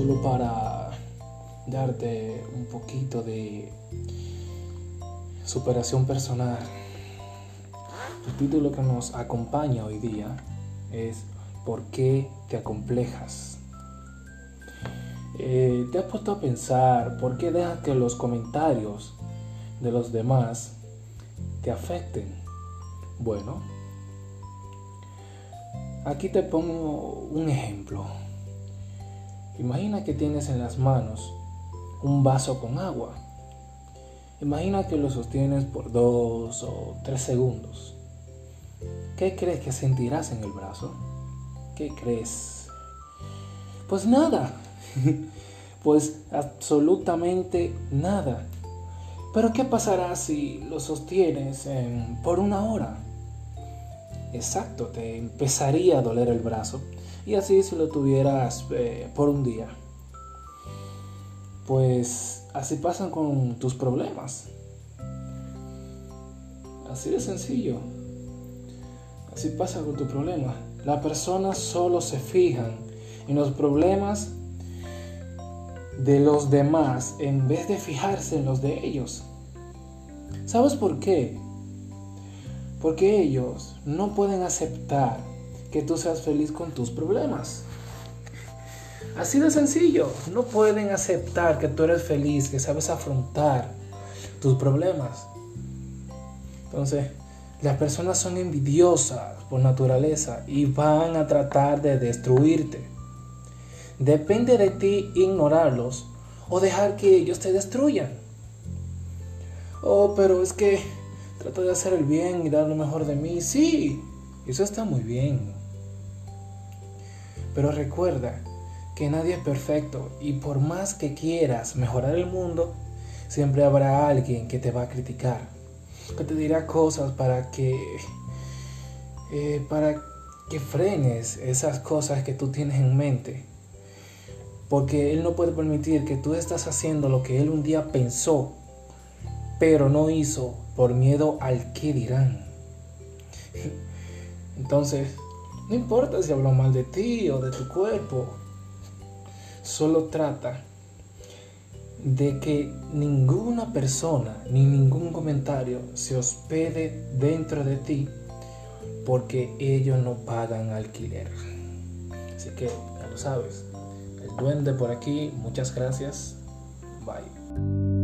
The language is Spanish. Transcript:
solo para darte un poquito de superación personal. El título que nos acompaña hoy día es ¿Por qué te acomplejas? Eh, ¿Te has puesto a pensar por qué dejas que los comentarios de los demás te afecten? Bueno, aquí te pongo un ejemplo. Imagina que tienes en las manos un vaso con agua. Imagina que lo sostienes por dos o tres segundos. ¿Qué crees que sentirás en el brazo? ¿Qué crees? Pues nada. pues absolutamente nada. Pero ¿qué pasará si lo sostienes por una hora? Exacto, te empezaría a doler el brazo. Y así si lo tuvieras eh, por un día. Pues así pasan con tus problemas. Así de sencillo. Así pasa con tu problema. Las personas solo se fijan en los problemas de los demás en vez de fijarse en los de ellos. ¿Sabes por qué? Porque ellos no pueden aceptar que tú seas feliz con tus problemas. Así de sencillo, no pueden aceptar que tú eres feliz, que sabes afrontar tus problemas. Entonces, las personas son envidiosas por naturaleza y van a tratar de destruirte. Depende de ti ignorarlos o dejar que ellos te destruyan. Oh, pero es que trato de hacer el bien y dar lo mejor de mí. Sí, eso está muy bien. Pero recuerda que nadie es perfecto y por más que quieras mejorar el mundo, siempre habrá alguien que te va a criticar, que te dirá cosas para que eh, para que frenes esas cosas que tú tienes en mente. Porque Él no puede permitir que tú estás haciendo lo que Él un día pensó, pero no hizo por miedo al que dirán. Entonces, no importa si hablo mal de ti o de tu cuerpo, solo trata de que ninguna persona ni ningún comentario se hospede dentro de ti porque ellos no pagan alquiler. Así que ya lo sabes. El duende por aquí, muchas gracias. Bye.